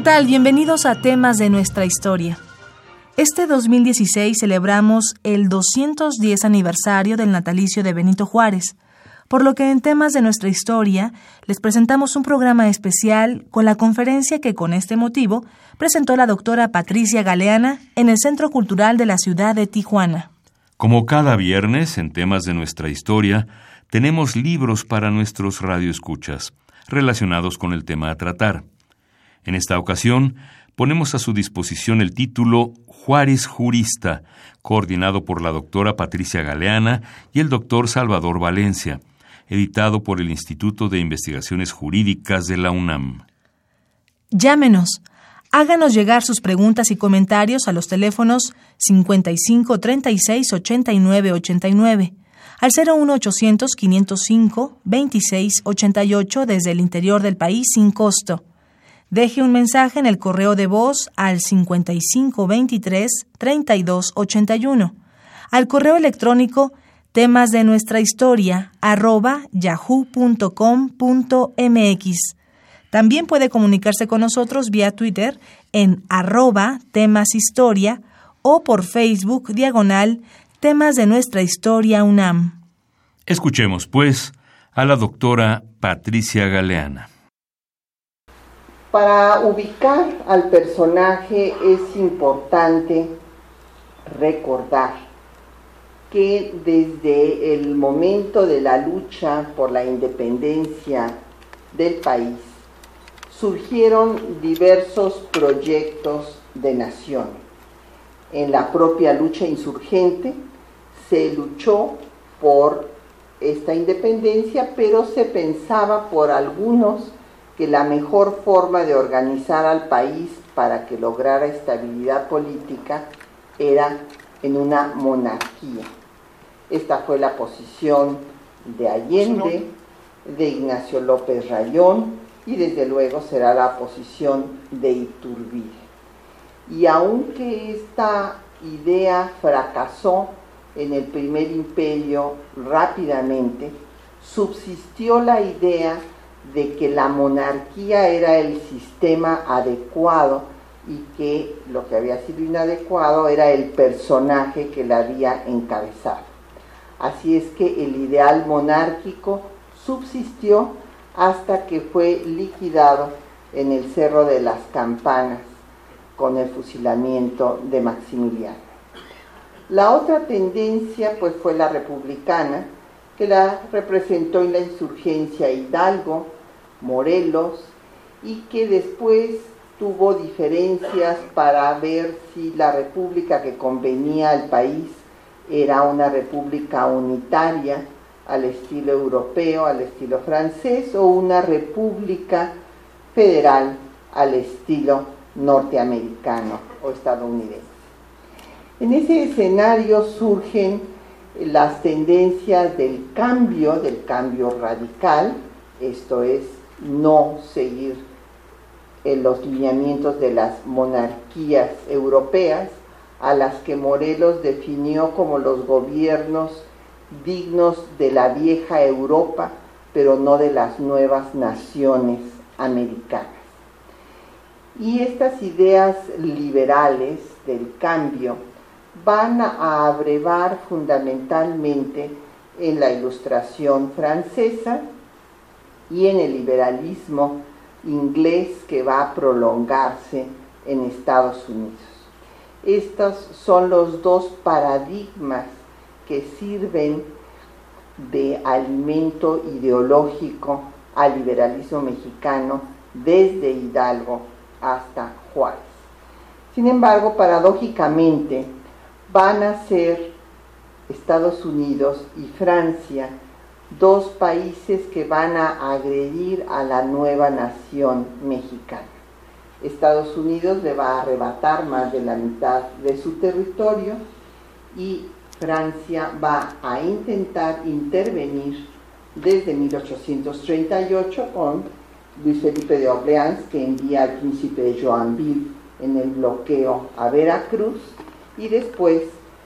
¿Qué tal? Bienvenidos a temas de nuestra historia. Este 2016 celebramos el 210 aniversario del natalicio de Benito Juárez, por lo que en temas de nuestra historia les presentamos un programa especial con la conferencia que con este motivo presentó la doctora Patricia Galeana en el Centro Cultural de la ciudad de Tijuana. Como cada viernes en temas de nuestra historia, tenemos libros para nuestros radioescuchas relacionados con el tema a tratar. En esta ocasión, ponemos a su disposición el título Juárez Jurista, coordinado por la doctora Patricia Galeana y el doctor Salvador Valencia, editado por el Instituto de Investigaciones Jurídicas de la UNAM. Llámenos. Háganos llegar sus preguntas y comentarios a los teléfonos 55 36 89 89 al 01800 505 26 88 desde el interior del país sin costo. Deje un mensaje en el correo de voz al 5523 3281, al correo electrónico temas de nuestra historia arroba yahoo.com.mx. También puede comunicarse con nosotros vía Twitter en arroba temas historia o por Facebook diagonal temas de nuestra historia UNAM. Escuchemos, pues, a la doctora Patricia Galeana. Para ubicar al personaje es importante recordar que desde el momento de la lucha por la independencia del país surgieron diversos proyectos de nación. En la propia lucha insurgente se luchó por esta independencia, pero se pensaba por algunos que la mejor forma de organizar al país para que lograra estabilidad política era en una monarquía. Esta fue la posición de Allende, de Ignacio López Rayón y desde luego será la posición de Iturbide. Y aunque esta idea fracasó en el primer imperio rápidamente, subsistió la idea de que la monarquía era el sistema adecuado y que lo que había sido inadecuado era el personaje que la había encabezado. Así es que el ideal monárquico subsistió hasta que fue liquidado en el Cerro de las Campanas con el fusilamiento de Maximiliano. La otra tendencia pues fue la republicana, que la representó en la insurgencia Hidalgo, Morelos, y que después tuvo diferencias para ver si la república que convenía al país era una república unitaria al estilo europeo, al estilo francés, o una república federal al estilo norteamericano o estadounidense. En ese escenario surgen las tendencias del cambio, del cambio radical, esto es, no seguir en los lineamientos de las monarquías europeas, a las que Morelos definió como los gobiernos dignos de la vieja Europa, pero no de las nuevas naciones americanas. Y estas ideas liberales del cambio van a abrevar fundamentalmente en la ilustración francesa y en el liberalismo inglés que va a prolongarse en Estados Unidos. Estos son los dos paradigmas que sirven de alimento ideológico al liberalismo mexicano desde Hidalgo hasta Juárez. Sin embargo, paradójicamente, van a ser Estados Unidos y Francia dos países que van a agredir a la nueva nación mexicana. Estados Unidos le va a arrebatar más de la mitad de su territorio y Francia va a intentar intervenir desde 1838 con Luis Felipe de Orleans, que envía al príncipe de Joanville en el bloqueo a Veracruz, y después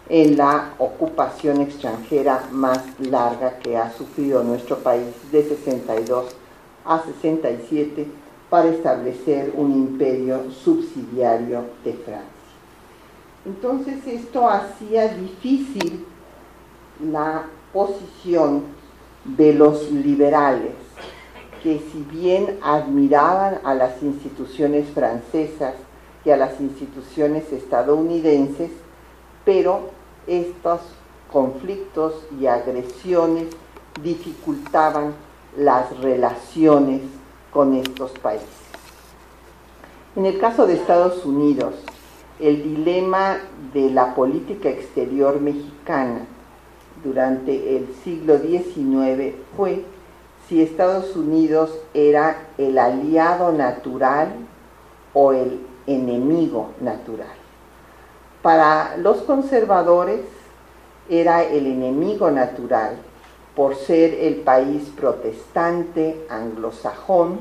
en la ocupación extranjera más larga que ha sufrido nuestro país de 62 a 67 para establecer un imperio subsidiario de Francia. Entonces esto hacía difícil la posición de los liberales, que si bien admiraban a las instituciones francesas y a las instituciones estadounidenses, pero estos conflictos y agresiones dificultaban las relaciones con estos países. En el caso de Estados Unidos, el dilema de la política exterior mexicana durante el siglo XIX fue si Estados Unidos era el aliado natural o el enemigo natural. Para los conservadores era el enemigo natural por ser el país protestante anglosajón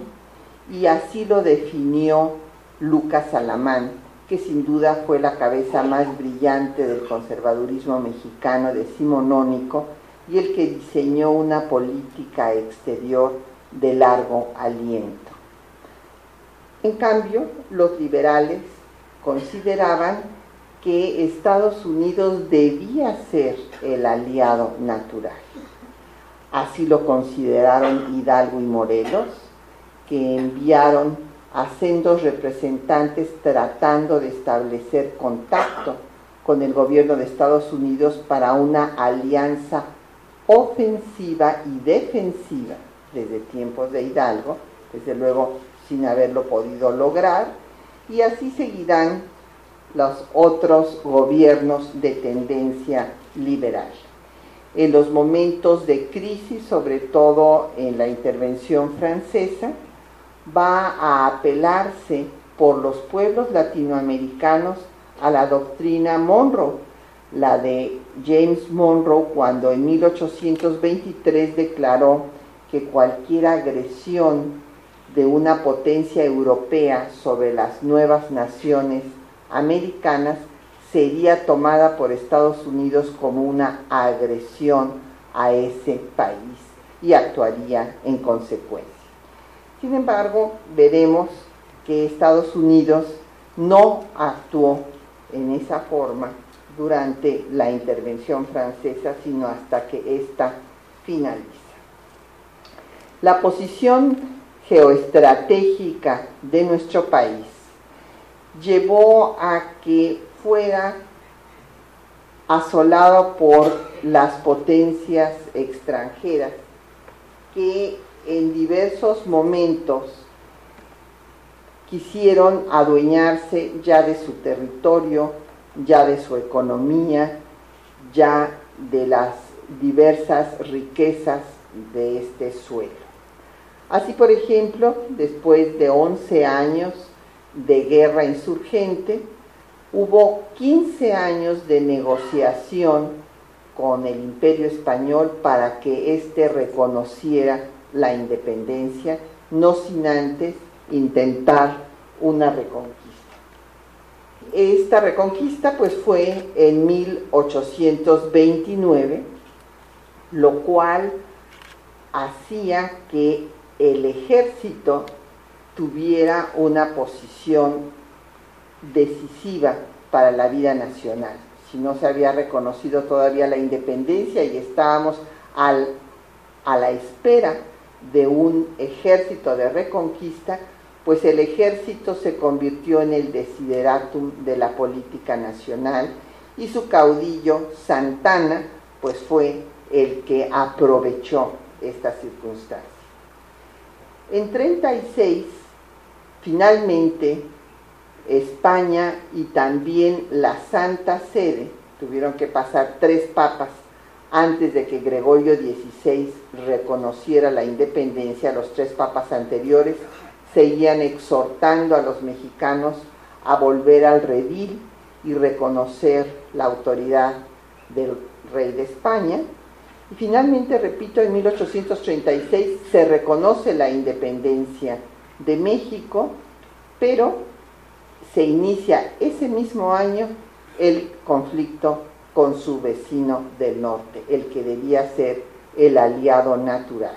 y así lo definió Lucas Alamán que sin duda fue la cabeza más brillante del conservadurismo mexicano decimonónico y el que diseñó una política exterior de largo aliento. En cambio, los liberales consideraban que Estados Unidos debía ser el aliado natural. Así lo consideraron Hidalgo y Morelos, que enviaron a sendos representantes tratando de establecer contacto con el gobierno de Estados Unidos para una alianza ofensiva y defensiva desde tiempos de Hidalgo, desde luego sin haberlo podido lograr, y así seguirán los otros gobiernos de tendencia liberal. En los momentos de crisis, sobre todo en la intervención francesa, va a apelarse por los pueblos latinoamericanos a la doctrina Monroe, la de James Monroe cuando en 1823 declaró que cualquier agresión de una potencia europea sobre las nuevas naciones americanas sería tomada por Estados Unidos como una agresión a ese país y actuaría en consecuencia. Sin embargo, veremos que Estados Unidos no actuó en esa forma durante la intervención francesa, sino hasta que ésta finaliza. La posición geoestratégica de nuestro país llevó a que fuera asolado por las potencias extranjeras que en diversos momentos quisieron adueñarse ya de su territorio, ya de su economía, ya de las diversas riquezas de este suelo. Así, por ejemplo, después de 11 años de guerra insurgente, hubo 15 años de negociación con el imperio español para que éste reconociera la independencia, no sin antes intentar una reconquista. Esta reconquista pues fue en 1829, lo cual hacía que el ejército tuviera una posición decisiva para la vida nacional. Si no se había reconocido todavía la independencia y estábamos a la espera de un ejército de reconquista, pues el ejército se convirtió en el desideratum de la política nacional y su caudillo Santana pues fue el que aprovechó esta circunstancia. En 36, finalmente, España y también la Santa Sede tuvieron que pasar tres papas antes de que Gregorio XVI reconociera la independencia, los tres papas anteriores seguían exhortando a los mexicanos a volver al redil y reconocer la autoridad del rey de España. Y finalmente, repito, en 1836 se reconoce la independencia de México, pero se inicia ese mismo año el conflicto con su vecino del norte, el que debía ser el aliado natural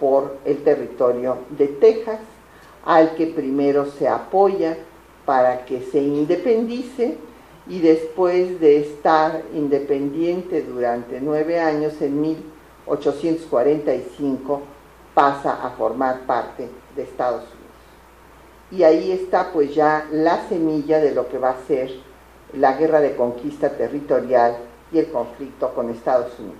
por el territorio de Texas, al que primero se apoya para que se independice y después de estar independiente durante nueve años, en 1845 pasa a formar parte de Estados Unidos. Y ahí está pues ya la semilla de lo que va a ser la guerra de conquista territorial y el conflicto con Estados Unidos.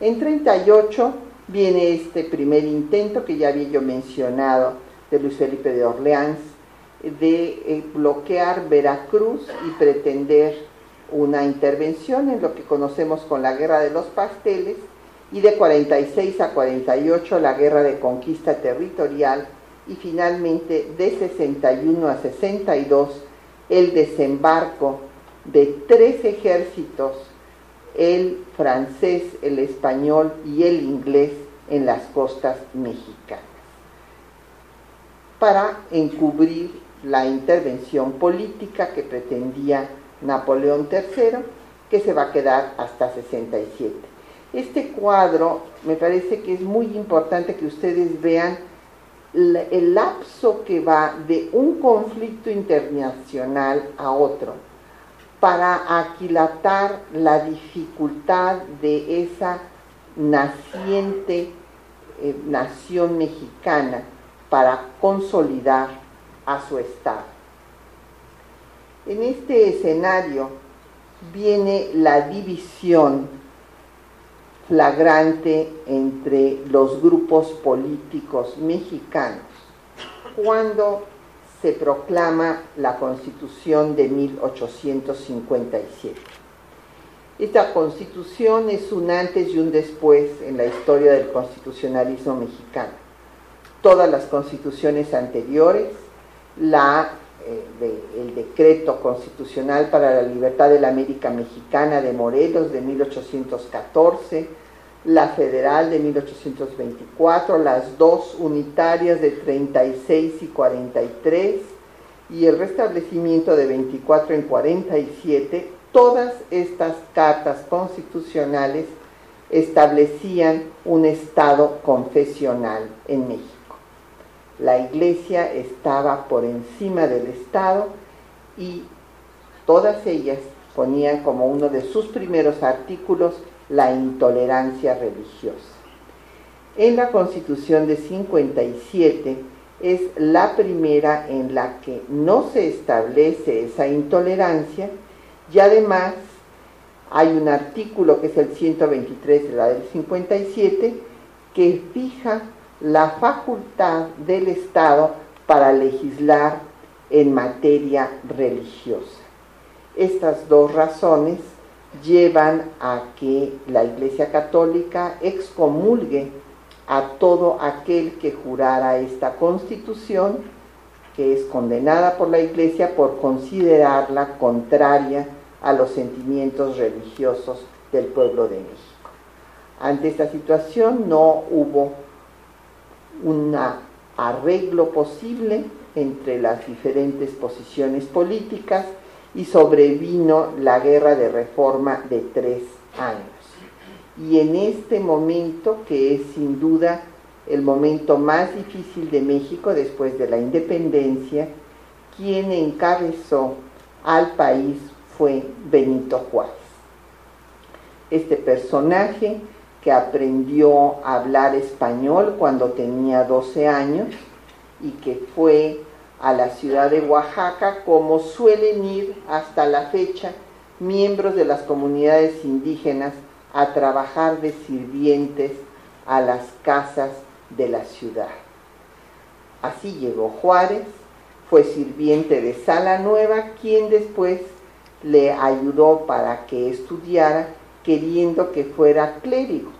En 38 viene este primer intento que ya había yo mencionado de Luis Felipe de Orleans de eh, bloquear Veracruz y pretender una intervención en lo que conocemos con la guerra de los pasteles y de 46 a 48 la guerra de conquista territorial y finalmente de 61 a 62 el desembarco de tres ejércitos, el francés, el español y el inglés en las costas mexicanas, para encubrir la intervención política que pretendía Napoleón III, que se va a quedar hasta 67. Este cuadro me parece que es muy importante que ustedes vean el lapso que va de un conflicto internacional a otro para aquilatar la dificultad de esa naciente eh, nación mexicana para consolidar a su Estado. En este escenario viene la división flagrante entre los grupos políticos mexicanos cuando se proclama la Constitución de 1857. Esta constitución es un antes y un después en la historia del constitucionalismo mexicano. Todas las constituciones anteriores, la, eh, el decreto constitucional para la libertad de la América Mexicana de Morelos de 1814, la federal de 1824, las dos unitarias de 36 y 43 y el restablecimiento de 24 en 47, todas estas cartas constitucionales establecían un Estado confesional en México. La Iglesia estaba por encima del Estado y todas ellas ponían como uno de sus primeros artículos la intolerancia religiosa. En la Constitución de 57 es la primera en la que no se establece esa intolerancia y además hay un artículo que es el 123 de la del 57 que fija la facultad del Estado para legislar en materia religiosa. Estas dos razones llevan a que la Iglesia Católica excomulgue a todo aquel que jurara esta constitución, que es condenada por la Iglesia por considerarla contraria a los sentimientos religiosos del pueblo de México. Ante esta situación no hubo un arreglo posible entre las diferentes posiciones políticas y sobrevino la guerra de reforma de tres años. Y en este momento, que es sin duda el momento más difícil de México después de la independencia, quien encabezó al país fue Benito Juárez. Este personaje que aprendió a hablar español cuando tenía 12 años y que fue a la ciudad de Oaxaca como suelen ir hasta la fecha miembros de las comunidades indígenas a trabajar de sirvientes a las casas de la ciudad. Así llegó Juárez, fue sirviente de Sala Nueva, quien después le ayudó para que estudiara queriendo que fuera clérigo.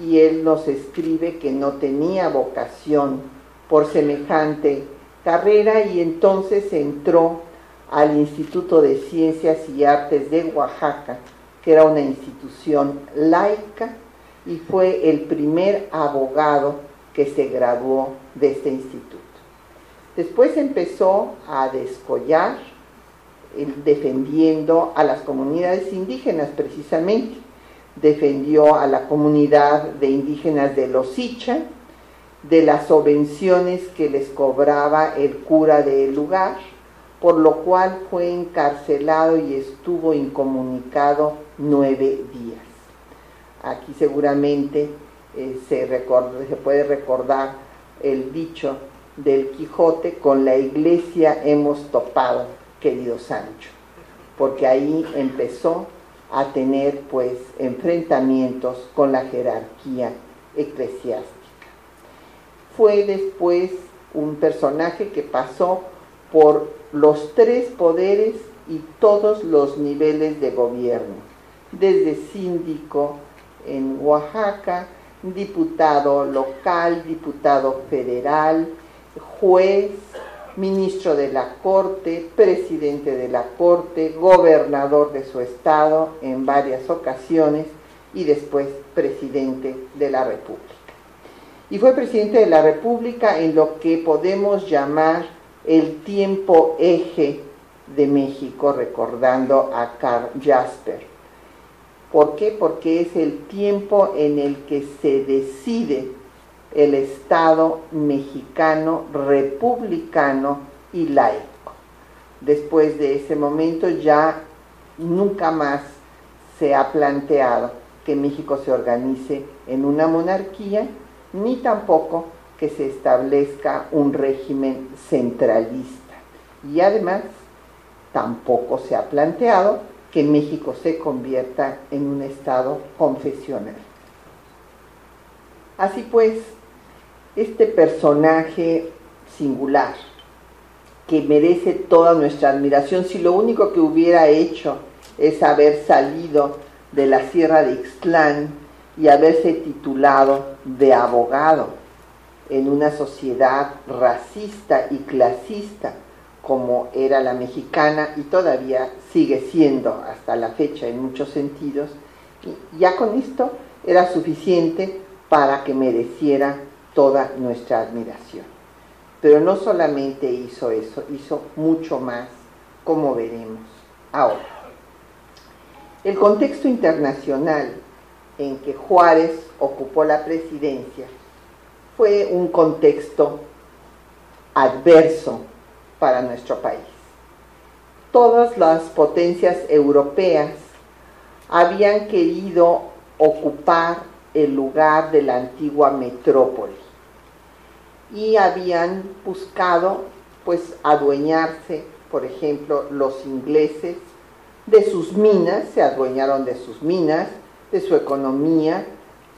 Y él nos escribe que no tenía vocación por semejante carrera y entonces entró al Instituto de Ciencias y Artes de Oaxaca, que era una institución laica, y fue el primer abogado que se graduó de este instituto. Después empezó a descollar, defendiendo a las comunidades indígenas precisamente. Defendió a la comunidad de indígenas de Los Icha, de las subvenciones que les cobraba el cura del lugar, por lo cual fue encarcelado y estuvo incomunicado nueve días. Aquí seguramente eh, se, se puede recordar el dicho del Quijote, con la iglesia hemos topado, querido Sancho, porque ahí empezó a tener pues enfrentamientos con la jerarquía eclesiástica. Fue después un personaje que pasó por los tres poderes y todos los niveles de gobierno, desde síndico en Oaxaca, diputado local, diputado federal, juez, ministro de la Corte, presidente de la Corte, gobernador de su estado en varias ocasiones y después presidente de la República. Y fue presidente de la República en lo que podemos llamar el tiempo eje de México, recordando a Carl Jasper. ¿Por qué? Porque es el tiempo en el que se decide el Estado mexicano republicano y laico. Después de ese momento ya nunca más se ha planteado que México se organice en una monarquía, ni tampoco que se establezca un régimen centralista. Y además, tampoco se ha planteado que México se convierta en un Estado confesional. Así pues, este personaje singular, que merece toda nuestra admiración, si lo único que hubiera hecho es haber salido de la Sierra de Ixtlán y haberse titulado de abogado en una sociedad racista y clasista como era la mexicana y todavía sigue siendo hasta la fecha en muchos sentidos, y ya con esto era suficiente para que mereciera toda nuestra admiración. Pero no solamente hizo eso, hizo mucho más, como veremos ahora. El contexto internacional en que Juárez ocupó la presidencia fue un contexto adverso para nuestro país. Todas las potencias europeas habían querido ocupar el lugar de la antigua metrópoli y habían buscado pues adueñarse, por ejemplo, los ingleses de sus minas, se adueñaron de sus minas, de su economía,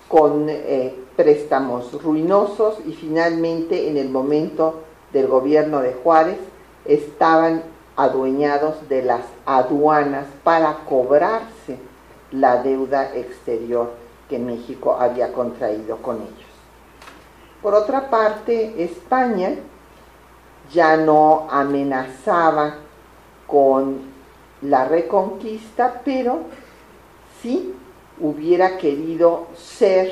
con eh, préstamos ruinosos y finalmente en el momento del gobierno de Juárez estaban adueñados de las aduanas para cobrarse la deuda exterior que México había contraído con ellos. Por otra parte, España ya no amenazaba con la reconquista, pero sí hubiera querido ser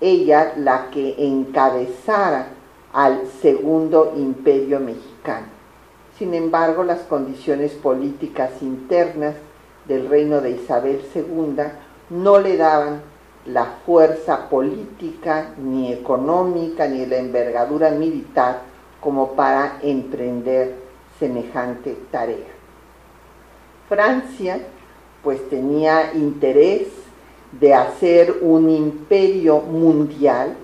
ella la que encabezara al segundo imperio mexicano. Sin embargo, las condiciones políticas internas del reino de Isabel II no le daban la fuerza política, ni económica, ni la envergadura militar como para emprender semejante tarea. Francia pues tenía interés de hacer un imperio mundial.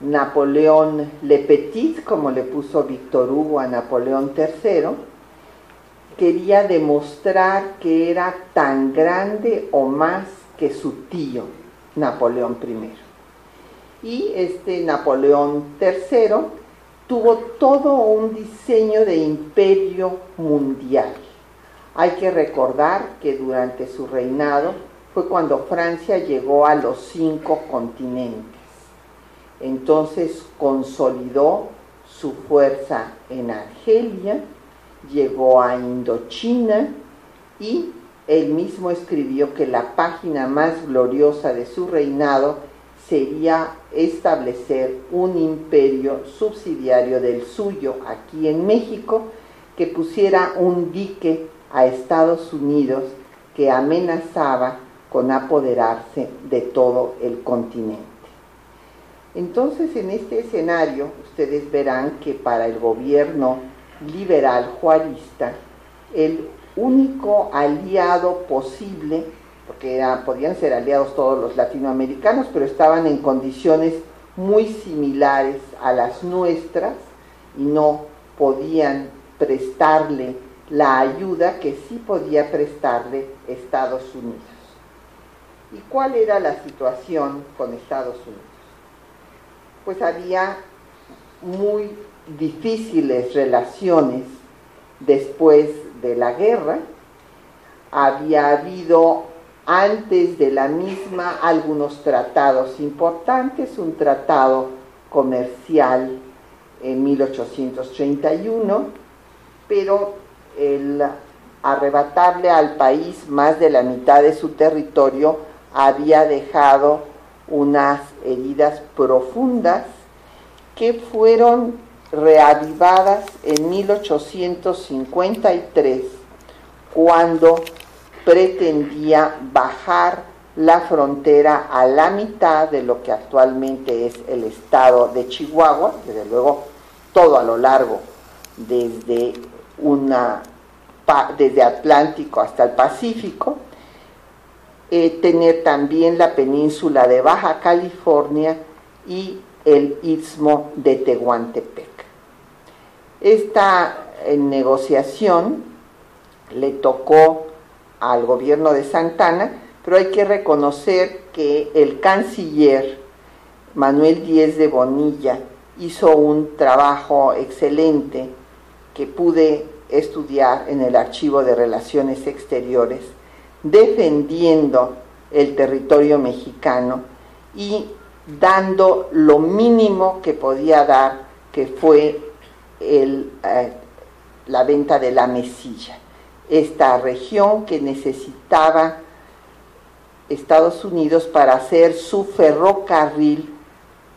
Napoleón Le Petit, como le puso Víctor Hugo a Napoleón III, quería demostrar que era tan grande o más que su tío, Napoleón I. Y este Napoleón III tuvo todo un diseño de imperio mundial Hay que recordar que durante su reinado fue cuando Francia llegó a los cinco continentes. Entonces consolidó su fuerza en Argelia, llegó a Indochina y él mismo escribió que la página más gloriosa de su reinado sería establecer un imperio subsidiario del suyo aquí en México que pusiera un dique a Estados Unidos que amenazaba con apoderarse de todo el continente. Entonces, en este escenario, ustedes verán que para el gobierno liberal juarista, el único aliado posible, porque podían ser aliados todos los latinoamericanos, pero estaban en condiciones muy similares a las nuestras y no podían prestarle la ayuda que sí podía prestarle Estados Unidos. ¿Y cuál era la situación con Estados Unidos? Pues había muy difíciles relaciones después de la guerra. Había habido antes de la misma algunos tratados importantes, un tratado comercial en 1831, pero el arrebatarle al país más de la mitad de su territorio había dejado unas heridas profundas que fueron reavivadas en 1853 cuando pretendía bajar la frontera a la mitad de lo que actualmente es el estado de Chihuahua, desde luego todo a lo largo desde una desde Atlántico hasta el Pacífico, eh, tener también la península de Baja California y el istmo de Tehuantepec. Esta eh, negociación le tocó al gobierno de Santana, pero hay que reconocer que el canciller Manuel Díez de Bonilla hizo un trabajo excelente que pude estudiar en el Archivo de Relaciones Exteriores, defendiendo el territorio mexicano y dando lo mínimo que podía dar, que fue eh, la venta de la mesilla, esta región que necesitaba Estados Unidos para hacer su ferrocarril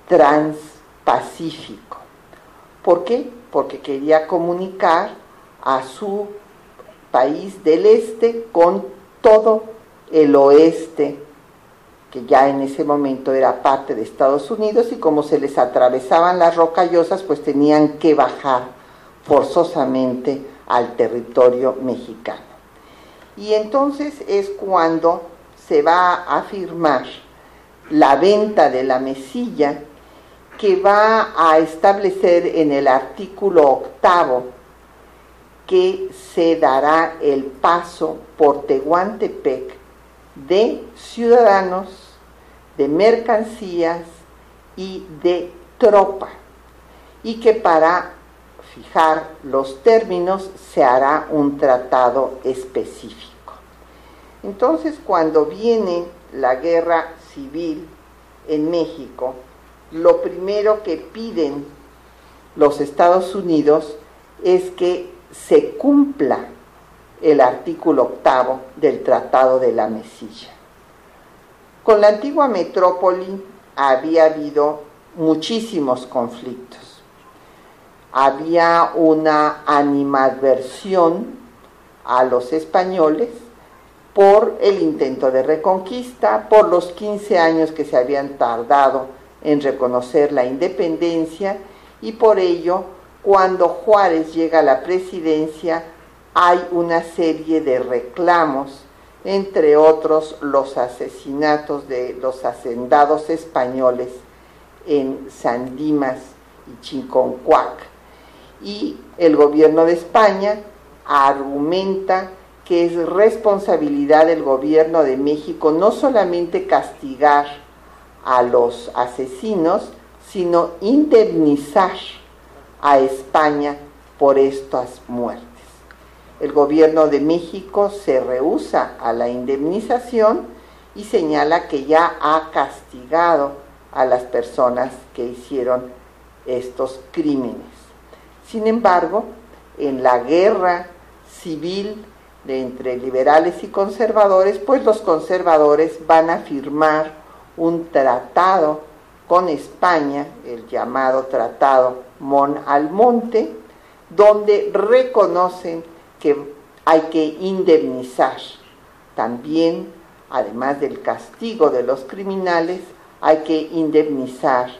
transpacífico. ¿Por qué? Porque quería comunicar a su país del este con todo el oeste, que ya en ese momento era parte de Estados Unidos, y como se les atravesaban las rocallosas, pues tenían que bajar forzosamente al territorio mexicano. Y entonces es cuando se va a firmar la venta de la mesilla que va a establecer en el artículo octavo que se dará el paso por Tehuantepec de ciudadanos, de mercancías y de tropa, y que para fijar los términos se hará un tratado específico. Entonces, cuando viene la guerra civil en México, lo primero que piden los Estados Unidos es que se cumpla el artículo octavo del Tratado de la Mesilla. Con la antigua metrópoli había habido muchísimos conflictos. Había una animadversión a los españoles por el intento de reconquista, por los 15 años que se habían tardado en reconocer la independencia y por ello cuando Juárez llega a la presidencia, hay una serie de reclamos, entre otros los asesinatos de los hacendados españoles en Sandimas y Chinconcuac. Y el gobierno de España argumenta que es responsabilidad del gobierno de México no solamente castigar a los asesinos, sino indemnizar a España por estas muertes. El gobierno de México se rehúsa a la indemnización y señala que ya ha castigado a las personas que hicieron estos crímenes. Sin embargo, en la guerra civil de entre liberales y conservadores, pues los conservadores van a firmar un tratado con España, el llamado Tratado Mon Almonte, donde reconocen que hay que indemnizar también, además del castigo de los criminales, hay que indemnizar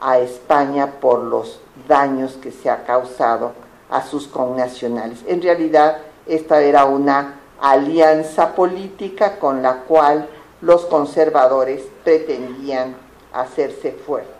a España por los daños que se ha causado a sus connacionales. En realidad, esta era una alianza política con la cual los conservadores pretendían hacerse fuertes.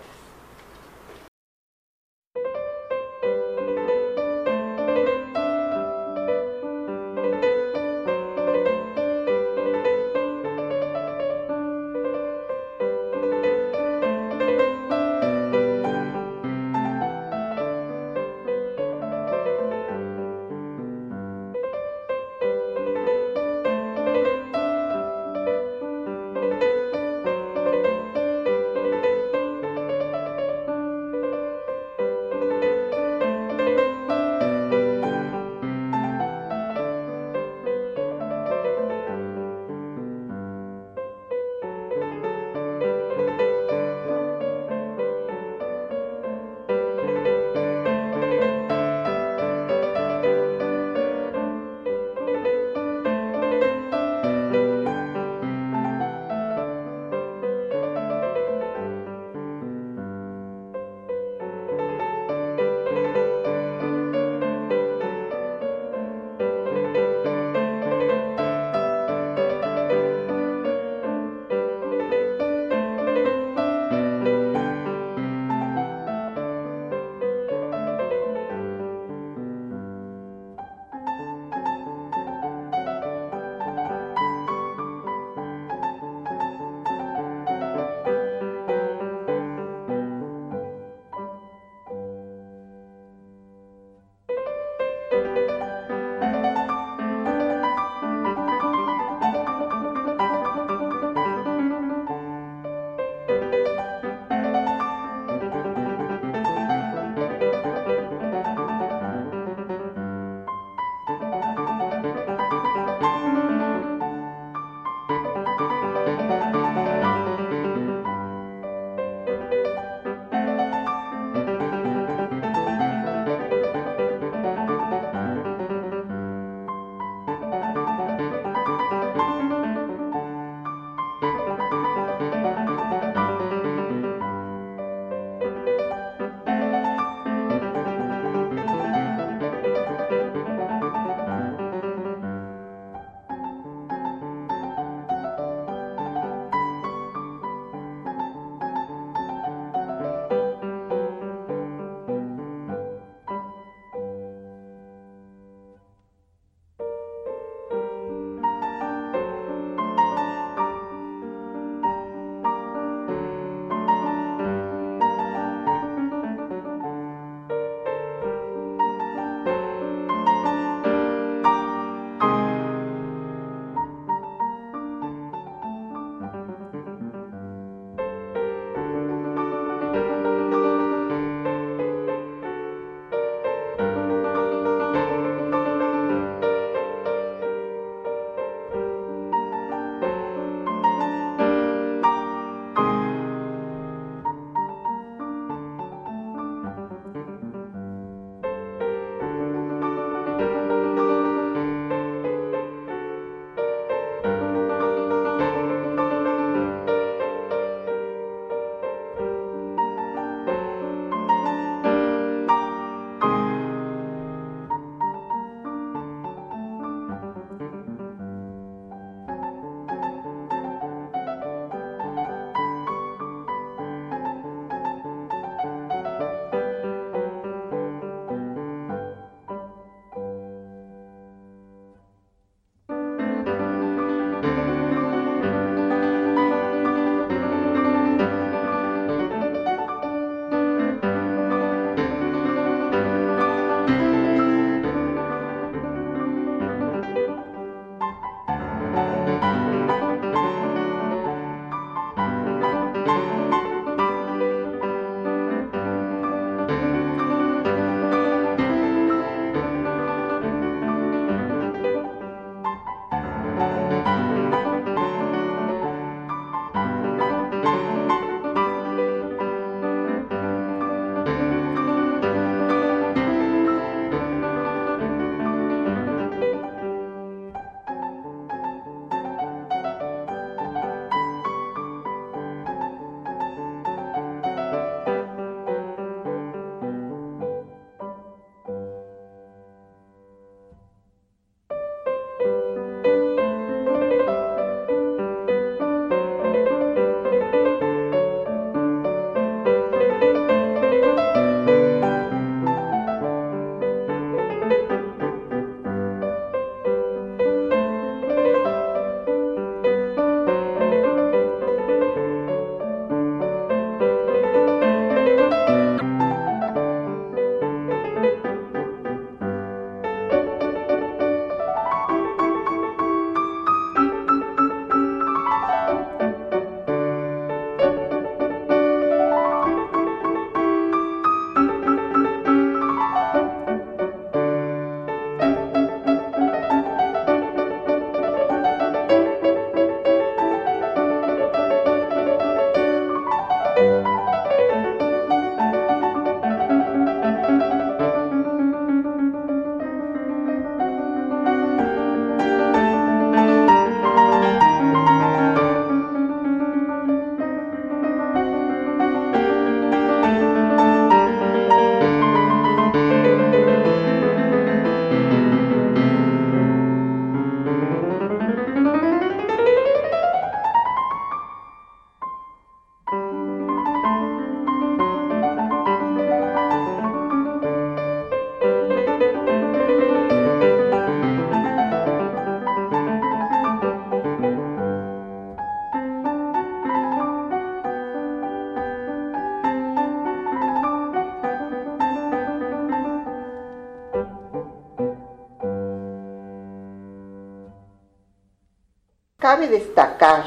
Cabe destacar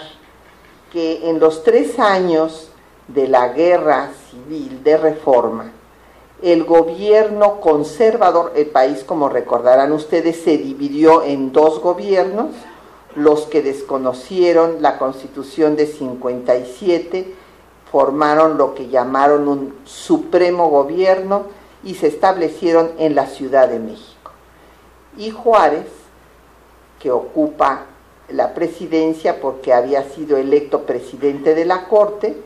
que en los tres años de la guerra civil de reforma, el gobierno conservador, el país como recordarán ustedes, se dividió en dos gobiernos, los que desconocieron la constitución de 57 formaron lo que llamaron un supremo gobierno y se establecieron en la Ciudad de México. Y Juárez, que ocupa la presidencia porque había sido electo presidente de la Corte,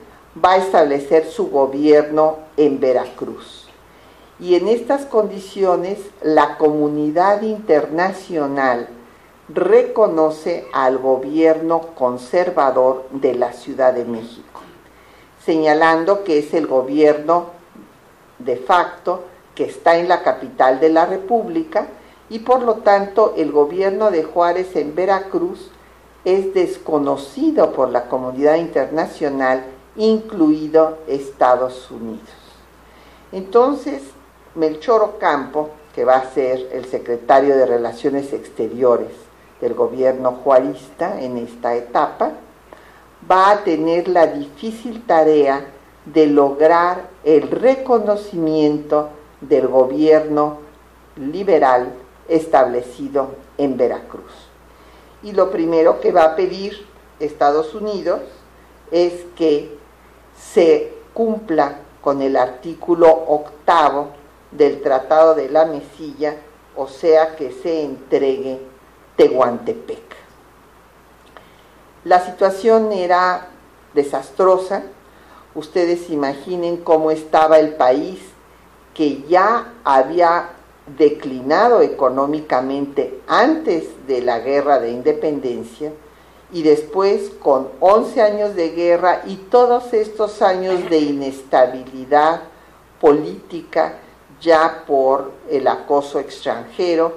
va a establecer su gobierno en Veracruz. Y en estas condiciones la comunidad internacional reconoce al gobierno conservador de la Ciudad de México, señalando que es el gobierno de facto que está en la capital de la República y por lo tanto el gobierno de Juárez en Veracruz es desconocido por la comunidad internacional, incluido Estados Unidos. Entonces, Melchor Ocampo, que va a ser el secretario de Relaciones Exteriores del gobierno juarista en esta etapa, va a tener la difícil tarea de lograr el reconocimiento del gobierno liberal establecido en Veracruz. Y lo primero que va a pedir Estados Unidos es que se cumpla con el artículo octavo del Tratado de la Mesilla, o sea que se entregue Tehuantepec. La situación era desastrosa. Ustedes imaginen cómo estaba el país que ya había declinado económicamente antes de la guerra de independencia y después con 11 años de guerra y todos estos años de inestabilidad política ya por el acoso extranjero,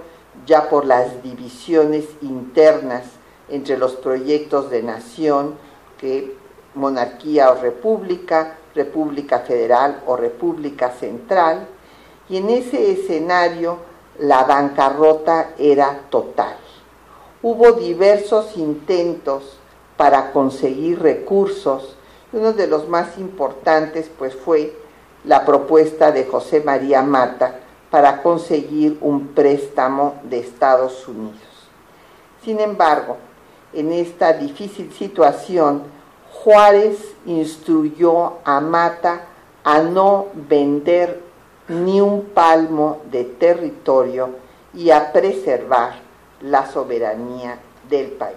ya por las divisiones internas entre los proyectos de nación, que monarquía o república, república federal o república central, y en ese escenario la bancarrota era total. Hubo diversos intentos para conseguir recursos, uno de los más importantes pues fue la propuesta de José María Mata para conseguir un préstamo de Estados Unidos. Sin embargo, en esta difícil situación, Juárez instruyó a Mata a no vender ni un palmo de territorio y a preservar la soberanía del país.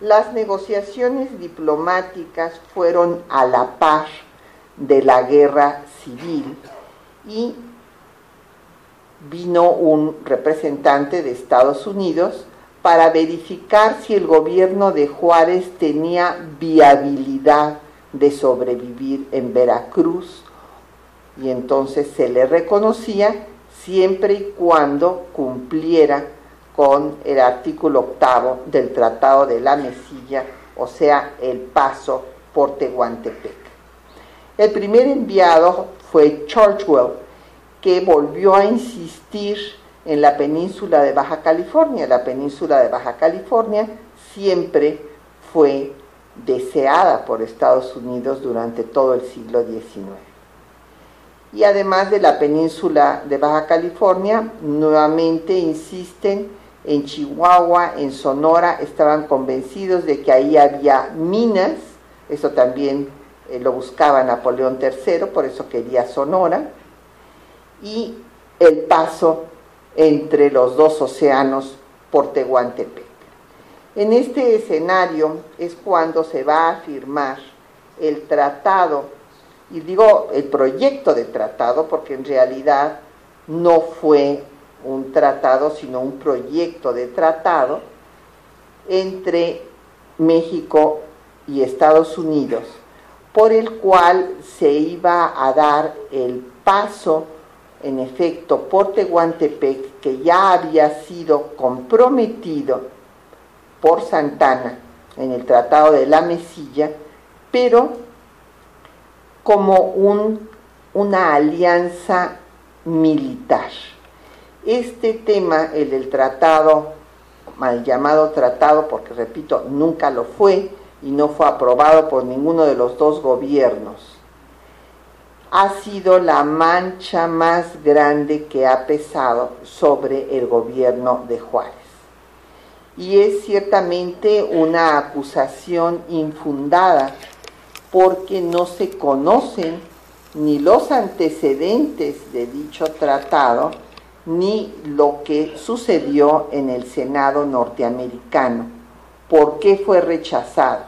Las negociaciones diplomáticas fueron a la par de la guerra civil y vino un representante de Estados Unidos para verificar si el gobierno de Juárez tenía viabilidad de sobrevivir en Veracruz y entonces se le reconocía siempre y cuando cumpliera con el artículo octavo del Tratado de la Mesilla, o sea, el paso por Tehuantepec. El primer enviado fue Churchwell, que volvió a insistir en la península de Baja California. La península de Baja California siempre fue deseada por Estados Unidos durante todo el siglo XIX. Y además de la península de Baja California, nuevamente insisten en Chihuahua, en Sonora, estaban convencidos de que ahí había minas, eso también eh, lo buscaba Napoleón III, por eso quería Sonora, y el paso entre los dos océanos por Tehuantepec. En este escenario es cuando se va a firmar el tratado, y digo el proyecto de tratado porque en realidad no fue un tratado, sino un proyecto de tratado entre México y Estados Unidos, por el cual se iba a dar el paso en efecto, por Tehuantepec, que ya había sido comprometido por Santana en el Tratado de la Mesilla, pero como un, una alianza militar. Este tema, el del Tratado mal llamado tratado, porque repito, nunca lo fue y no fue aprobado por ninguno de los dos gobiernos, ha sido la mancha más grande que ha pesado sobre el gobierno de Juárez. Y es ciertamente una acusación infundada porque no se conocen ni los antecedentes de dicho tratado, ni lo que sucedió en el Senado norteamericano. ¿Por qué fue rechazado?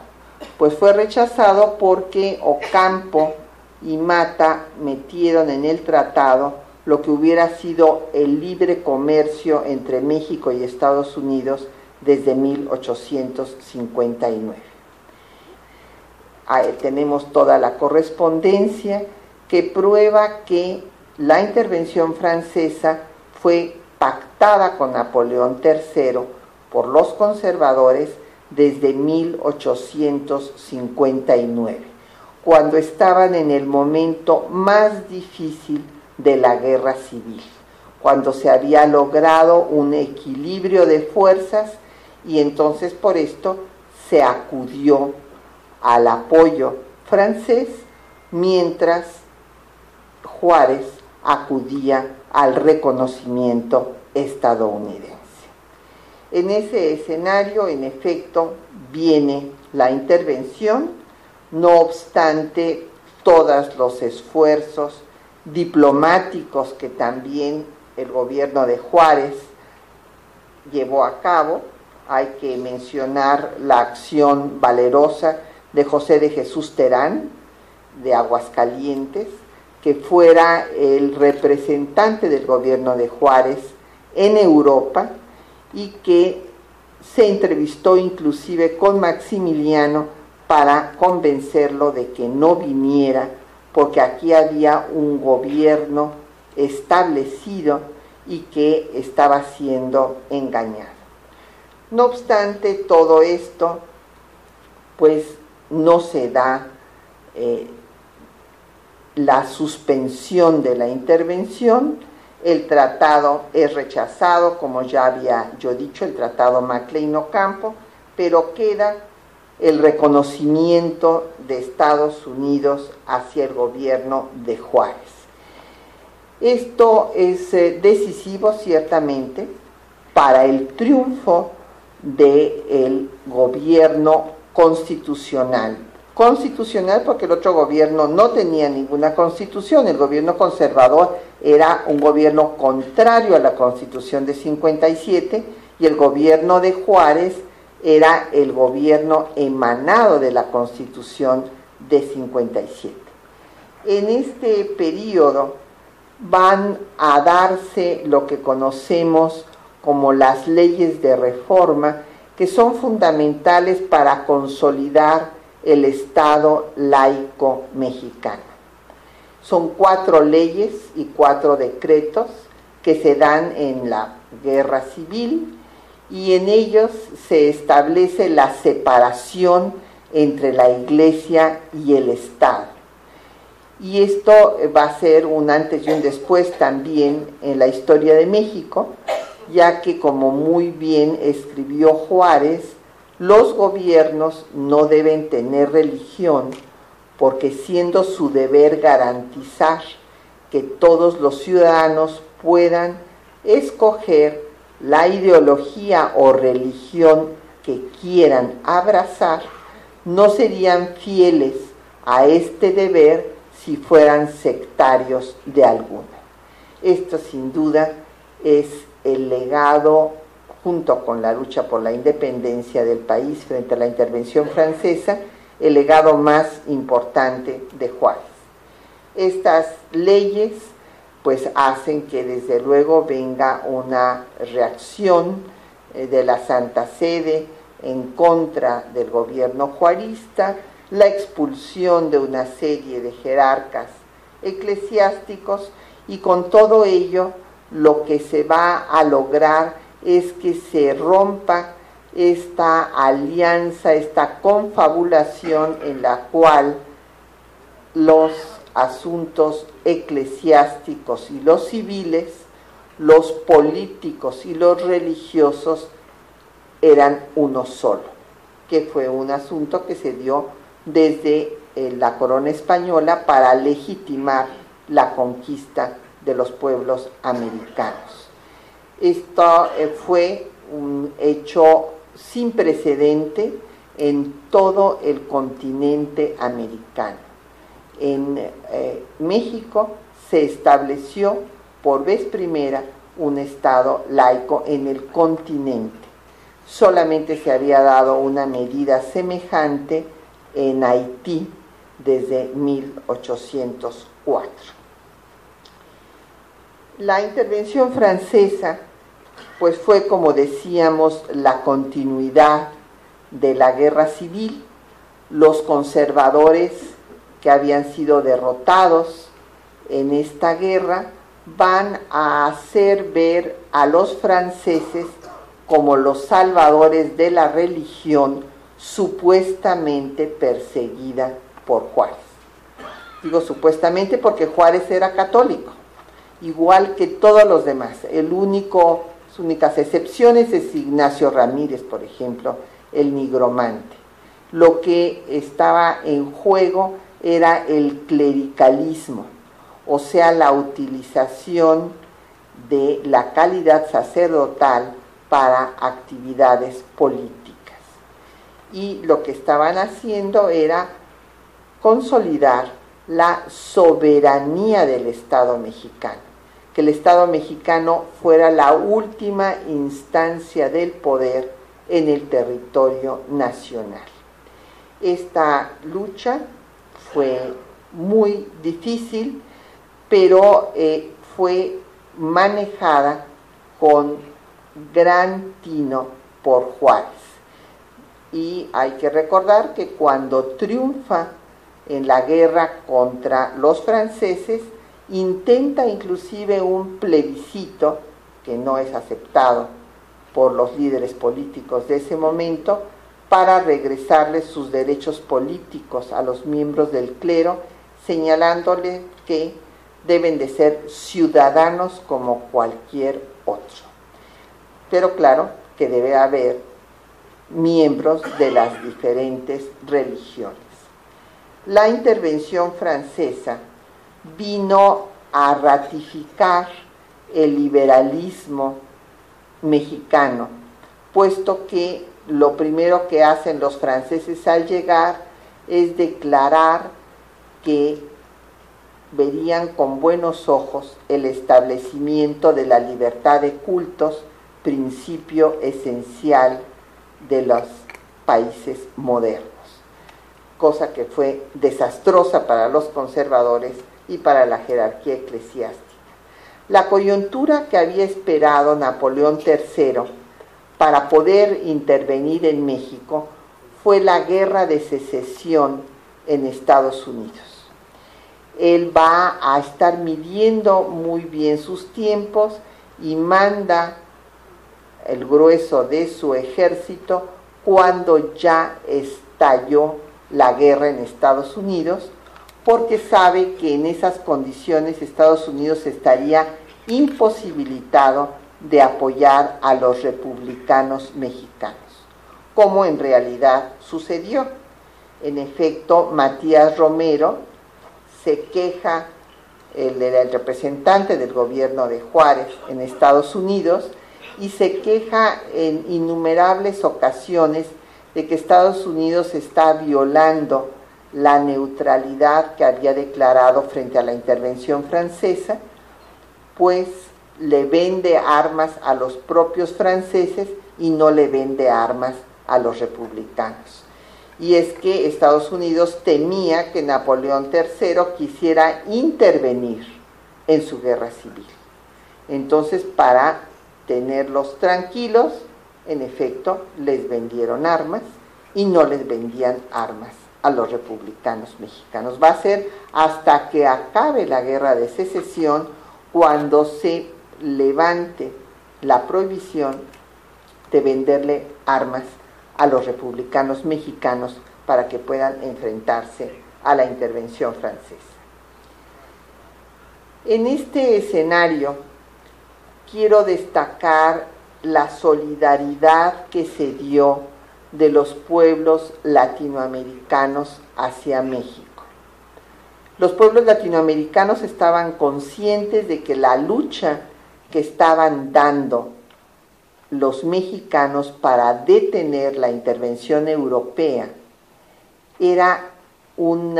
Pues fue rechazado porque Ocampo y Mata metieron en el tratado lo que hubiera sido el libre comercio entre México y Estados Unidos desde 1859. Ahí tenemos toda la correspondencia que prueba que la intervención francesa fue pactada con Napoleón III por los conservadores desde 1859, cuando estaban en el momento más difícil de la guerra civil, cuando se había logrado un equilibrio de fuerzas y entonces por esto se acudió al apoyo francés mientras Juárez acudía al reconocimiento estadounidense. En ese escenario, en efecto, viene la intervención, no obstante todos los esfuerzos diplomáticos que también el gobierno de Juárez llevó a cabo. Hay que mencionar la acción valerosa de José de Jesús Terán, de Aguascalientes, que fuera el representante del gobierno de Juárez en Europa y que se entrevistó inclusive con Maximiliano para convencerlo de que no viniera porque aquí había un gobierno establecido y que estaba siendo engañado. No obstante todo esto, pues no se da eh, la suspensión de la intervención, el tratado es rechazado, como ya había yo dicho, el tratado Maclean-Ocampo, pero queda el reconocimiento de Estados Unidos hacia el gobierno de Juárez. Esto es eh, decisivo ciertamente para el triunfo del gobierno constitucional constitucional porque el otro gobierno no tenía ninguna constitución. El gobierno conservador era un gobierno contrario a la constitución de 57 y el gobierno de Juárez era el gobierno emanado de la constitución de 57. En este periodo van a darse lo que conocemos como las leyes de reforma, que son fundamentales para consolidar el Estado laico mexicano. Son cuatro leyes y cuatro decretos que se dan en la guerra civil y en ellos se establece la separación entre la iglesia y el Estado. Y esto va a ser un antes y un después también en la historia de México, ya que como muy bien escribió Juárez, los gobiernos no deben tener religión porque siendo su deber garantizar que todos los ciudadanos puedan escoger la ideología o religión que quieran abrazar, no serían fieles a este deber si fueran sectarios de alguna. Esto sin duda es el legado junto con la lucha por la independencia del país frente a la intervención francesa, el legado más importante de Juárez. Estas leyes pues hacen que desde luego venga una reacción eh, de la Santa Sede en contra del gobierno juarista, la expulsión de una serie de jerarcas eclesiásticos y con todo ello lo que se va a lograr es que se rompa esta alianza, esta confabulación en la cual los asuntos eclesiásticos y los civiles, los políticos y los religiosos eran uno solo, que fue un asunto que se dio desde eh, la corona española para legitimar la conquista de los pueblos americanos. Esto eh, fue un hecho sin precedente en todo el continente americano. En eh, México se estableció por vez primera un Estado laico en el continente. Solamente se había dado una medida semejante en Haití desde 1804. La intervención francesa pues fue como decíamos la continuidad de la guerra civil, los conservadores que habían sido derrotados en esta guerra van a hacer ver a los franceses como los salvadores de la religión supuestamente perseguida por Juárez. Digo supuestamente porque Juárez era católico, igual que todos los demás. El único, únicas excepciones es Ignacio Ramírez, por ejemplo, el nigromante. Lo que estaba en juego era el clericalismo, o sea, la utilización de la calidad sacerdotal para actividades políticas. Y lo que estaban haciendo era consolidar la soberanía del Estado mexicano, que el Estado mexicano fuera la última instancia del poder en el territorio nacional. Esta lucha fue muy difícil, pero eh, fue manejada con gran tino por Juárez. Y hay que recordar que cuando triunfa en la guerra contra los franceses, intenta inclusive un plebiscito que no es aceptado por los líderes políticos de ese momento para regresarles sus derechos políticos a los miembros del clero, señalándole que deben de ser ciudadanos como cualquier otro. Pero claro que debe haber miembros de las diferentes religiones. La intervención francesa vino a ratificar el liberalismo mexicano, puesto que lo primero que hacen los franceses al llegar es declarar que verían con buenos ojos el establecimiento de la libertad de cultos, principio esencial de los países modernos, cosa que fue desastrosa para los conservadores y para la jerarquía eclesiástica. La coyuntura que había esperado Napoleón III para poder intervenir en México fue la guerra de secesión en Estados Unidos. Él va a estar midiendo muy bien sus tiempos y manda el grueso de su ejército cuando ya estalló la guerra en Estados Unidos porque sabe que en esas condiciones Estados Unidos estaría imposibilitado de apoyar a los republicanos mexicanos, como en realidad sucedió. En efecto, Matías Romero se queja, era el representante del gobierno de Juárez en Estados Unidos, y se queja en innumerables ocasiones de que Estados Unidos está violando la neutralidad que había declarado frente a la intervención francesa, pues le vende armas a los propios franceses y no le vende armas a los republicanos. Y es que Estados Unidos temía que Napoleón III quisiera intervenir en su guerra civil. Entonces, para tenerlos tranquilos, en efecto, les vendieron armas y no les vendían armas a los republicanos mexicanos. Va a ser hasta que acabe la guerra de secesión cuando se levante la prohibición de venderle armas a los republicanos mexicanos para que puedan enfrentarse a la intervención francesa. En este escenario quiero destacar la solidaridad que se dio de los pueblos latinoamericanos hacia México. Los pueblos latinoamericanos estaban conscientes de que la lucha que estaban dando los mexicanos para detener la intervención europea era un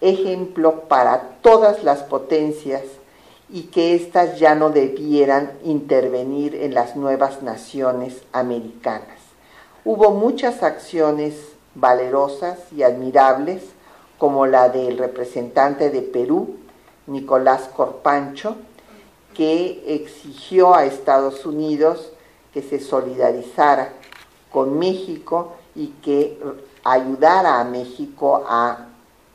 ejemplo para todas las potencias y que éstas ya no debieran intervenir en las nuevas naciones americanas. Hubo muchas acciones valerosas y admirables, como la del representante de Perú, Nicolás Corpancho, que exigió a Estados Unidos que se solidarizara con México y que ayudara a México a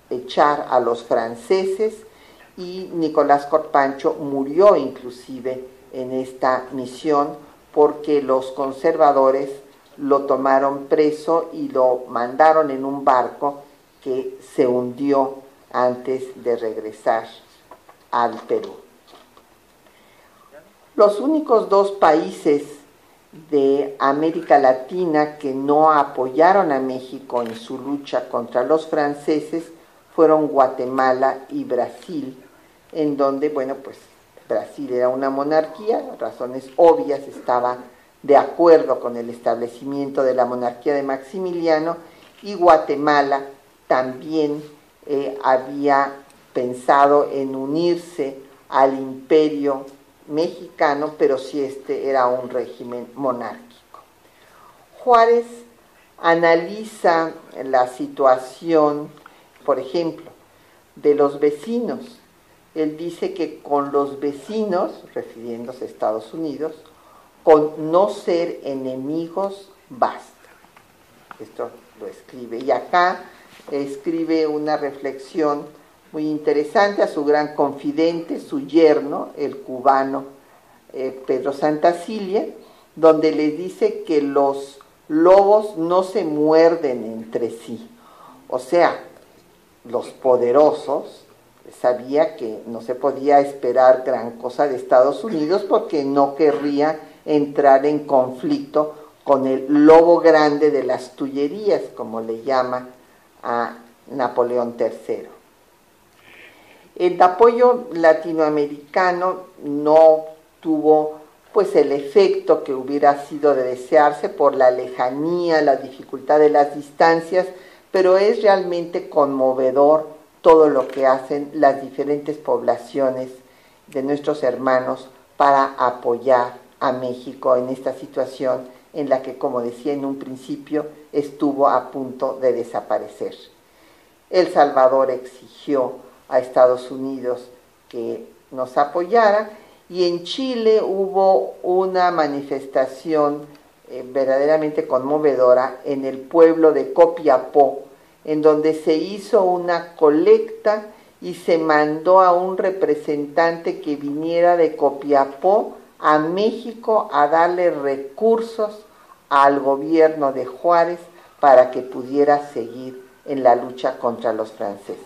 echar a los franceses y Nicolás Corpancho murió inclusive en esta misión porque los conservadores lo tomaron preso y lo mandaron en un barco que se hundió antes de regresar al Perú. Los únicos dos países de América Latina que no apoyaron a México en su lucha contra los franceses fueron Guatemala y Brasil, en donde, bueno, pues Brasil era una monarquía, razones obvias, estaba de acuerdo con el establecimiento de la monarquía de Maximiliano, y Guatemala también eh, había pensado en unirse al imperio mexicano, pero si este era un régimen monárquico. Juárez analiza la situación por ejemplo, de los vecinos. Él dice que con los vecinos, refiriéndose a Estados Unidos, con no ser enemigos basta. Esto lo escribe. Y acá escribe una reflexión muy interesante a su gran confidente, su yerno, el cubano eh, Pedro Santacilia, donde le dice que los lobos no se muerden entre sí. O sea, los poderosos, sabía que no se podía esperar gran cosa de Estados Unidos porque no querría entrar en conflicto con el lobo grande de las Tullerías, como le llama a Napoleón III. El apoyo latinoamericano no tuvo pues el efecto que hubiera sido de desearse por la lejanía, la dificultad de las distancias, pero es realmente conmovedor todo lo que hacen las diferentes poblaciones de nuestros hermanos para apoyar a México en esta situación en la que, como decía en un principio, estuvo a punto de desaparecer. El Salvador exigió a Estados Unidos que nos apoyara y en Chile hubo una manifestación eh, verdaderamente conmovedora en el pueblo de Copiapó, en donde se hizo una colecta y se mandó a un representante que viniera de Copiapó a México a darle recursos al gobierno de Juárez para que pudiera seguir en la lucha contra los franceses.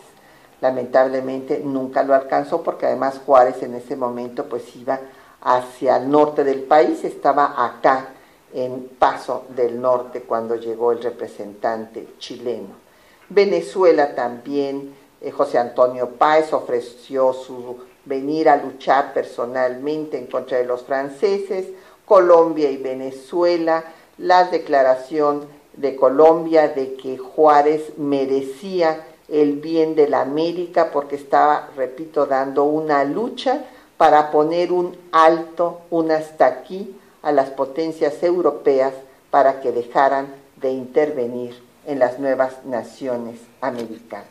Lamentablemente nunca lo alcanzó porque además Juárez en ese momento pues iba hacia el norte del país, estaba acá en Paso del Norte cuando llegó el representante chileno. Venezuela también, eh, José Antonio Páez ofreció su venir a luchar personalmente en contra de los franceses, Colombia y Venezuela, la declaración de Colombia de que Juárez merecía el bien de la América porque estaba, repito, dando una lucha para poner un alto, un hasta aquí a las potencias europeas para que dejaran de intervenir en las nuevas naciones americanas.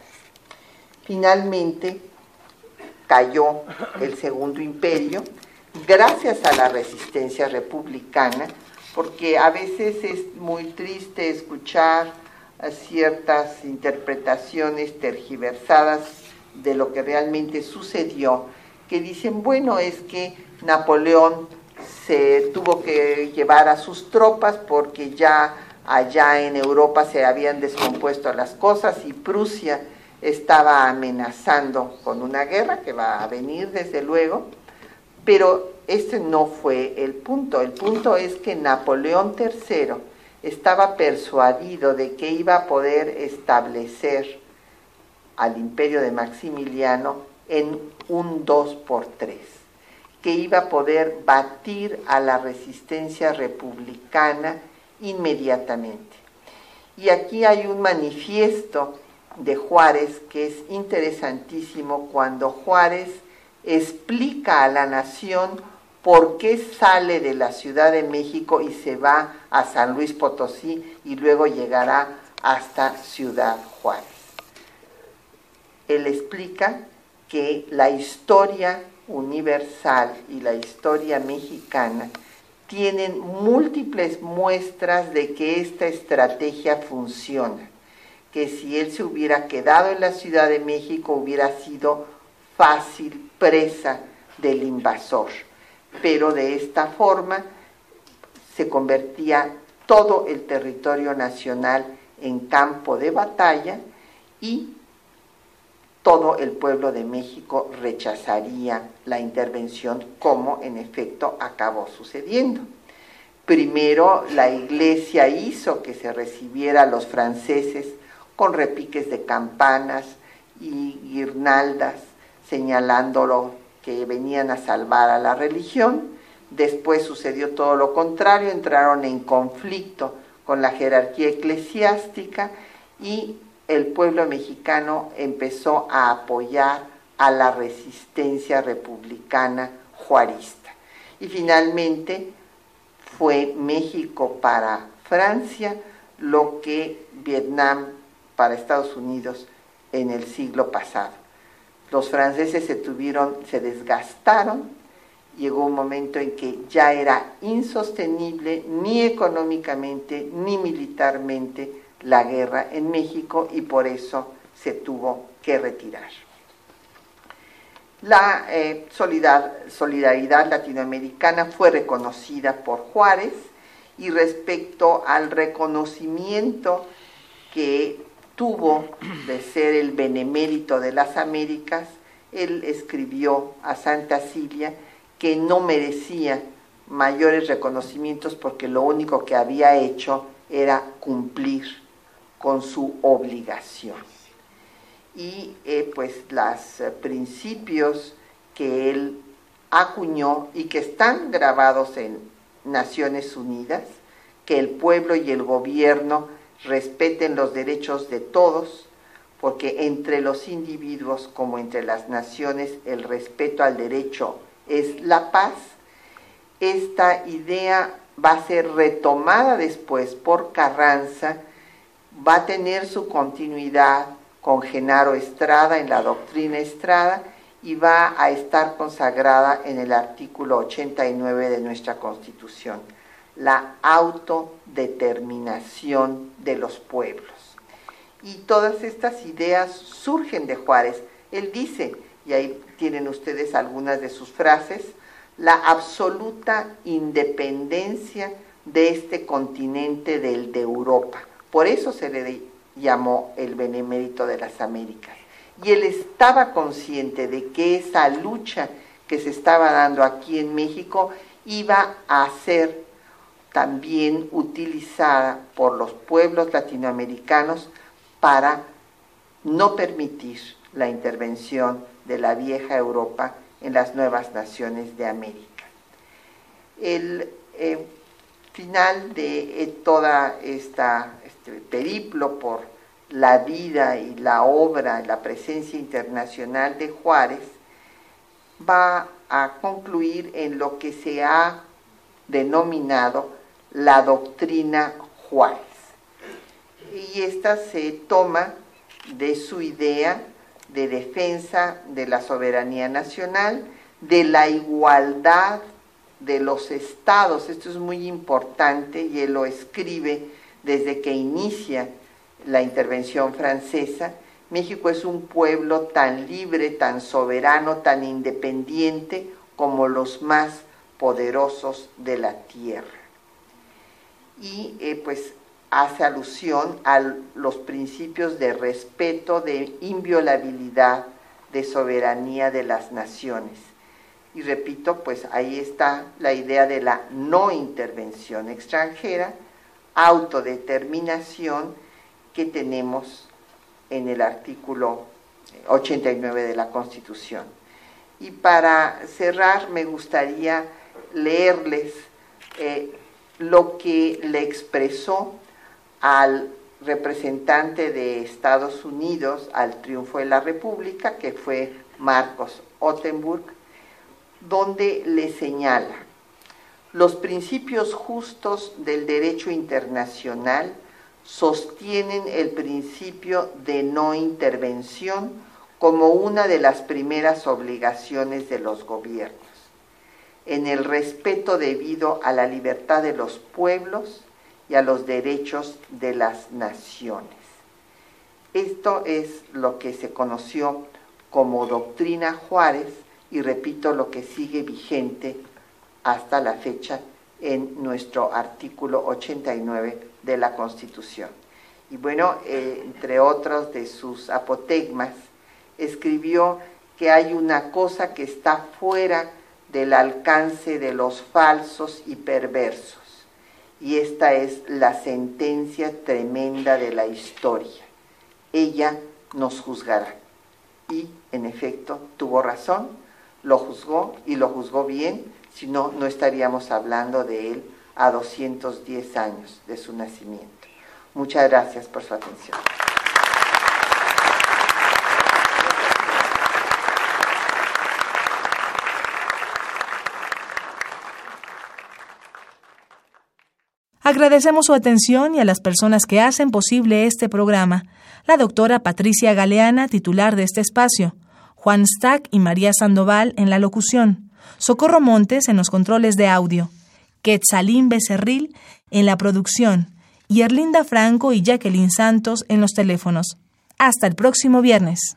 Finalmente cayó el segundo imperio gracias a la resistencia republicana, porque a veces es muy triste escuchar ciertas interpretaciones tergiversadas de lo que realmente sucedió, que dicen, bueno, es que Napoleón se tuvo que llevar a sus tropas porque ya allá en Europa se habían descompuesto las cosas y Prusia estaba amenazando con una guerra que va a venir desde luego, pero este no fue el punto. El punto es que Napoleón III estaba persuadido de que iba a poder establecer al imperio de Maximiliano en un 2 por 3 que iba a poder batir a la resistencia republicana inmediatamente. Y aquí hay un manifiesto de Juárez que es interesantísimo cuando Juárez explica a la nación por qué sale de la Ciudad de México y se va a San Luis Potosí y luego llegará hasta Ciudad Juárez. Él explica que la historia universal y la historia mexicana tienen múltiples muestras de que esta estrategia funciona, que si él se hubiera quedado en la Ciudad de México hubiera sido fácil presa del invasor, pero de esta forma se convertía todo el territorio nacional en campo de batalla y todo el pueblo de México rechazaría la intervención como en efecto acabó sucediendo. Primero la iglesia hizo que se recibiera a los franceses con repiques de campanas y guirnaldas señalándolo que venían a salvar a la religión. Después sucedió todo lo contrario, entraron en conflicto con la jerarquía eclesiástica y el pueblo mexicano empezó a apoyar a la resistencia republicana juarista. Y finalmente fue México para Francia lo que Vietnam para Estados Unidos en el siglo pasado. Los franceses se tuvieron, se desgastaron, llegó un momento en que ya era insostenible ni económicamente ni militarmente la guerra en México y por eso se tuvo que retirar. La eh, solidaridad latinoamericana fue reconocida por Juárez y respecto al reconocimiento que tuvo de ser el benemérito de las Américas, él escribió a Santa Cilia que no merecía mayores reconocimientos porque lo único que había hecho era cumplir con su obligación. Y eh, pues los eh, principios que él acuñó y que están grabados en Naciones Unidas, que el pueblo y el gobierno respeten los derechos de todos, porque entre los individuos como entre las naciones el respeto al derecho es la paz, esta idea va a ser retomada después por Carranza va a tener su continuidad con Genaro Estrada en la doctrina Estrada y va a estar consagrada en el artículo 89 de nuestra Constitución, la autodeterminación de los pueblos. Y todas estas ideas surgen de Juárez. Él dice, y ahí tienen ustedes algunas de sus frases, la absoluta independencia de este continente del de Europa por eso se le llamó el Benemérito de las Américas. Y él estaba consciente de que esa lucha que se estaba dando aquí en México iba a ser también utilizada por los pueblos latinoamericanos para no permitir la intervención de la vieja Europa en las nuevas naciones de América. El eh, final de eh, toda esta este, periplo por la vida y la obra, la presencia internacional de Juárez, va a concluir en lo que se ha denominado la doctrina Juárez. Y esta se toma de su idea de defensa de la soberanía nacional, de la igualdad de los estados. Esto es muy importante y él lo escribe desde que inicia la intervención francesa, México es un pueblo tan libre, tan soberano, tan independiente como los más poderosos de la tierra. Y eh, pues hace alusión a los principios de respeto, de inviolabilidad, de soberanía de las naciones, Y repito, pues ahí está la idea de la no intervención extranjera, autodeterminación que tenemos en el artículo 89 de la Constitución. Y para cerrar me gustaría leerles eh, lo que le expresó al representante de Estados Unidos al triunfo de la República, que fue Marcos Ottenburg, donde le señala los principios justos del derecho internacional sostienen el principio de no intervención como una de las primeras obligaciones de los gobiernos, en el respeto debido a la libertad de los pueblos y a los derechos de las naciones. Esto es lo que se conoció como doctrina Juárez y repito lo que sigue vigente hasta la fecha en nuestro artículo 89 de la Constitución. Y bueno, eh, entre otros de sus apotegmas, escribió que hay una cosa que está fuera del alcance de los falsos y perversos, y esta es la sentencia tremenda de la historia. Ella nos juzgará. Y, en efecto, tuvo razón, lo juzgó y lo juzgó bien, si no, no estaríamos hablando de él a 210 años de su nacimiento. Muchas gracias por su atención. Agradecemos su atención y a las personas que hacen posible este programa. La doctora Patricia Galeana, titular de este espacio, Juan Stack y María Sandoval en la locución, Socorro Montes en los controles de audio, Quetzalín Becerril en la producción y Erlinda Franco y Jacqueline Santos en los teléfonos. Hasta el próximo viernes.